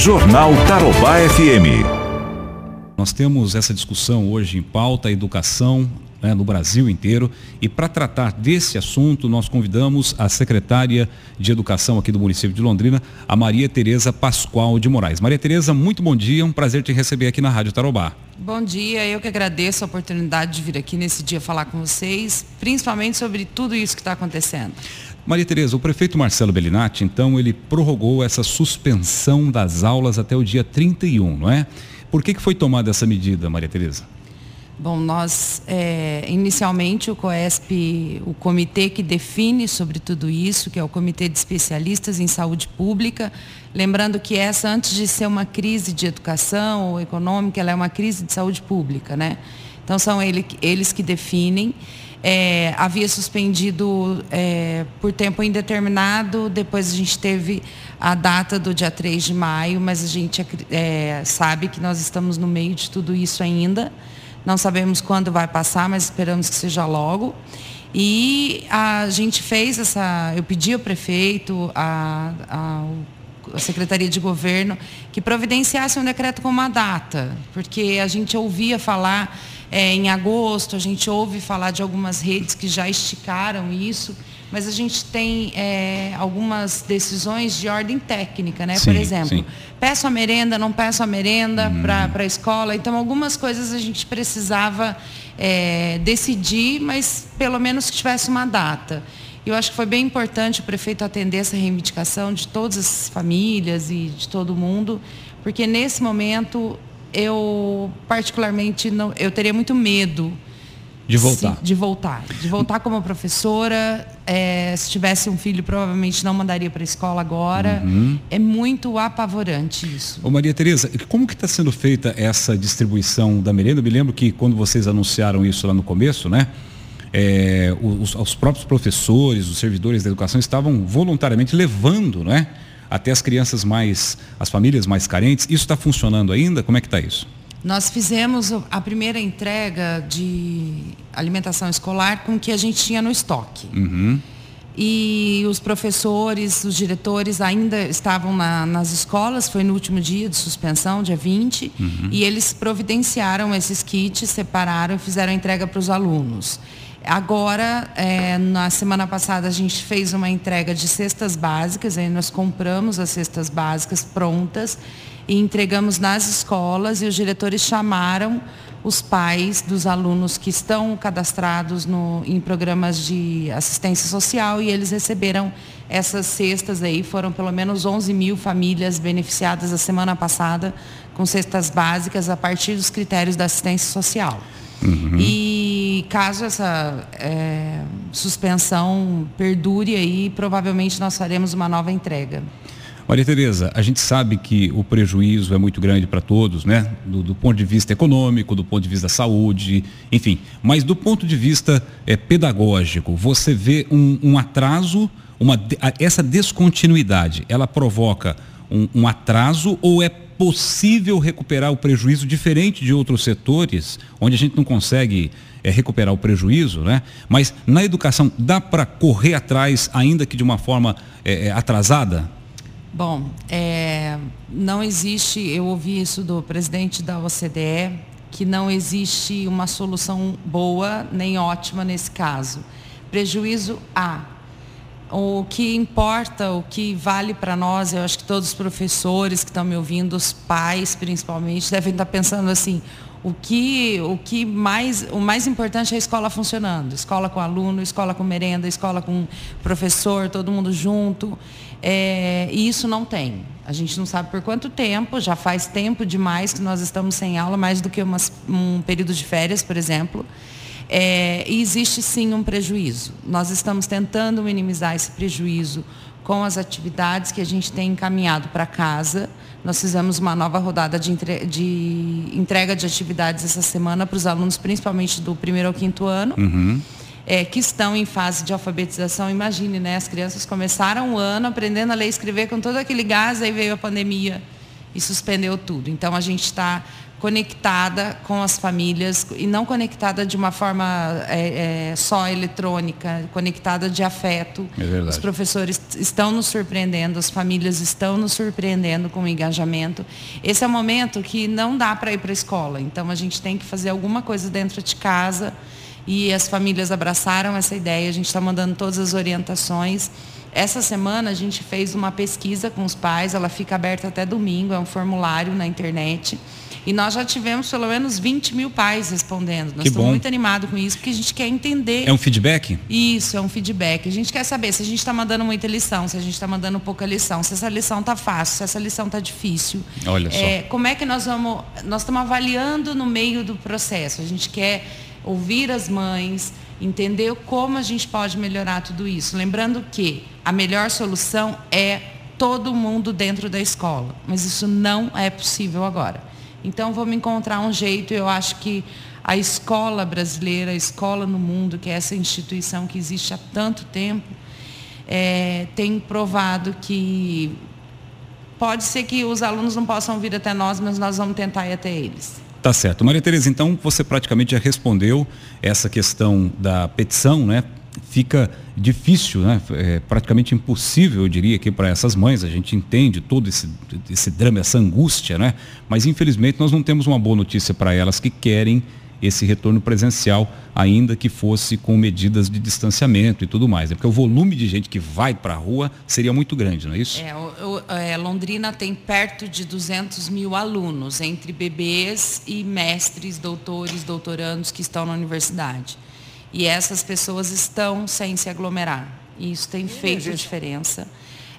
Jornal Tarobá FM. Nós temos essa discussão hoje em pauta, educação né, no Brasil inteiro. E para tratar desse assunto, nós convidamos a secretária de Educação aqui do município de Londrina, a Maria Tereza Pascoal de Moraes. Maria Tereza, muito bom dia, um prazer te receber aqui na Rádio Tarobá. Bom dia, eu que agradeço a oportunidade de vir aqui nesse dia falar com vocês, principalmente sobre tudo isso que está acontecendo. Maria Tereza, o prefeito Marcelo Bellinati, então, ele prorrogou essa suspensão das aulas até o dia 31, não é? Por que, que foi tomada essa medida, Maria Tereza? Bom, nós, é, inicialmente, o COESP, o comitê que define sobre tudo isso, que é o Comitê de Especialistas em Saúde Pública, lembrando que essa, antes de ser uma crise de educação ou econômica, ela é uma crise de saúde pública, né? Então, são ele, eles que definem. É, havia suspendido é, por tempo indeterminado, depois a gente teve a data do dia 3 de maio, mas a gente é, sabe que nós estamos no meio de tudo isso ainda. Não sabemos quando vai passar, mas esperamos que seja logo. E a gente fez essa. Eu pedi ao prefeito, a, a, a Secretaria de Governo, que providenciasse um decreto com uma data, porque a gente ouvia falar é, em agosto, a gente ouve falar de algumas redes que já esticaram isso mas a gente tem é, algumas decisões de ordem técnica, né? Sim, Por exemplo, sim. peço a merenda, não peço a merenda hum. para a escola. Então, algumas coisas a gente precisava é, decidir, mas pelo menos que tivesse uma data. Eu acho que foi bem importante o prefeito atender essa reivindicação de todas as famílias e de todo mundo, porque nesse momento eu particularmente não, eu teria muito medo de voltar. de voltar. De voltar como professora. É, se tivesse um filho, provavelmente não mandaria para a escola agora. Uhum. É muito apavorante isso. Ô Maria Tereza, como que está sendo feita essa distribuição da merenda? Eu me lembro que quando vocês anunciaram isso lá no começo, né? É, os, os, próprios professores, os servidores da educação estavam voluntariamente levando, né? Até as crianças mais, as famílias mais carentes. Isso está funcionando ainda? Como é que está isso? Nós fizemos a primeira entrega de alimentação escolar com o que a gente tinha no estoque. Uhum. E os professores, os diretores ainda estavam na, nas escolas, foi no último dia de suspensão, dia 20, uhum. e eles providenciaram esses kits, separaram e fizeram a entrega para os alunos. Agora, é, na semana passada, a gente fez uma entrega de cestas básicas, aí nós compramos as cestas básicas prontas e entregamos nas escolas e os diretores chamaram os pais dos alunos que estão cadastrados no, em programas de assistência social e eles receberam essas cestas aí, foram pelo menos 11 mil famílias beneficiadas a semana passada com cestas básicas a partir dos critérios da assistência social. Uhum. E caso essa é, suspensão perdure aí, provavelmente nós faremos uma nova entrega. Maria Tereza, a gente sabe que o prejuízo é muito grande para todos, né? Do, do, ponto de vista econômico, do ponto de vista da saúde, enfim. Mas do ponto de vista é, pedagógico, você vê um, um atraso, uma, essa descontinuidade, ela provoca um, um atraso ou é possível recuperar o prejuízo diferente de outros setores, onde a gente não consegue é, recuperar o prejuízo, né? Mas na educação dá para correr atrás, ainda que de uma forma é, atrasada? Bom, é, não existe, eu ouvi isso do presidente da OCDE, que não existe uma solução boa nem ótima nesse caso. Prejuízo há. O que importa, o que vale para nós, eu acho que todos os professores que estão me ouvindo, os pais principalmente, devem estar pensando assim, o que, o que mais, o mais importante é a escola funcionando. Escola com aluno, escola com merenda, escola com professor, todo mundo junto. É, e isso não tem. A gente não sabe por quanto tempo, já faz tempo demais que nós estamos sem aula, mais do que umas, um período de férias, por exemplo. É, e existe sim um prejuízo. Nós estamos tentando minimizar esse prejuízo com as atividades que a gente tem encaminhado para casa. Nós fizemos uma nova rodada de, entre... de entrega de atividades essa semana para os alunos, principalmente do primeiro ao quinto ano. Uhum. É, que estão em fase de alfabetização. Imagine, né? As crianças começaram o ano aprendendo a ler e escrever com todo aquele gás, aí veio a pandemia e suspendeu tudo. Então a gente está conectada com as famílias e não conectada de uma forma é, é, só eletrônica, conectada de afeto. É os professores estão nos surpreendendo, as famílias estão nos surpreendendo com o engajamento. Esse é o momento que não dá para ir para a escola, então a gente tem que fazer alguma coisa dentro de casa e as famílias abraçaram essa ideia, a gente está mandando todas as orientações. Essa semana a gente fez uma pesquisa com os pais, ela fica aberta até domingo, é um formulário na internet. E nós já tivemos pelo menos 20 mil pais respondendo. Nós que estamos bom. muito animados com isso, porque a gente quer entender. É um feedback? Isso, é um feedback. A gente quer saber se a gente está mandando muita lição, se a gente está mandando pouca lição, se essa lição está fácil, se essa lição está difícil. Olha só. É, como é que nós vamos. Nós estamos avaliando no meio do processo. A gente quer ouvir as mães, entender como a gente pode melhorar tudo isso. Lembrando que a melhor solução é todo mundo dentro da escola, mas isso não é possível agora. Então vamos encontrar um jeito, eu acho que a escola brasileira, a escola no mundo, que é essa instituição que existe há tanto tempo, é, tem provado que pode ser que os alunos não possam vir até nós, mas nós vamos tentar ir até eles. Tá certo. Maria Tereza, então você praticamente já respondeu essa questão da petição, né? Fica difícil, né? É praticamente impossível, eu diria, aqui para essas mães. A gente entende todo esse, esse drama, essa angústia, né? Mas infelizmente nós não temos uma boa notícia para elas que querem esse retorno presencial, ainda que fosse com medidas de distanciamento e tudo mais. Né? Porque o volume de gente que vai para a rua seria muito grande, não é isso? É, é, Londrina tem perto de 200 mil alunos, entre bebês e mestres, doutores, doutorandos que estão na universidade. E essas pessoas estão sem se aglomerar. E isso tem feito diferença.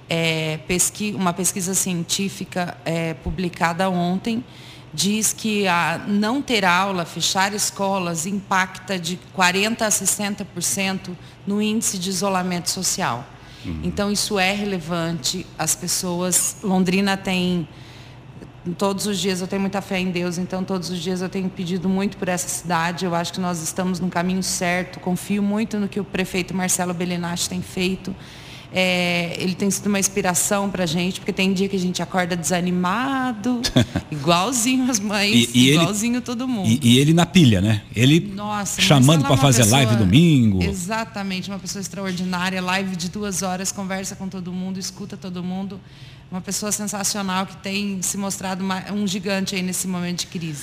É, pesqui, uma pesquisa científica é, publicada ontem diz que a não ter aula, fechar escolas, impacta de 40% a 60% no índice de isolamento social. Uhum. Então, isso é relevante. As pessoas. Londrina tem. Todos os dias eu tenho muita fé em Deus, então todos os dias eu tenho pedido muito por essa cidade. Eu acho que nós estamos no caminho certo. Confio muito no que o prefeito Marcelo Bellinati tem feito. É, ele tem sido uma inspiração para a gente, porque tem dia que a gente acorda desanimado, igualzinho as mães, e, e igualzinho ele, todo mundo. E, e, ele na pilha, né? Ele Nossa, chamando para fazer pessoa, live domingo. Exatamente, uma pessoa extraordinária, live de duas horas, conversa com todo mundo, escuta todo mundo. Uma pessoa sensacional que tem se mostrado uma, um gigante aí nesse momento de crise.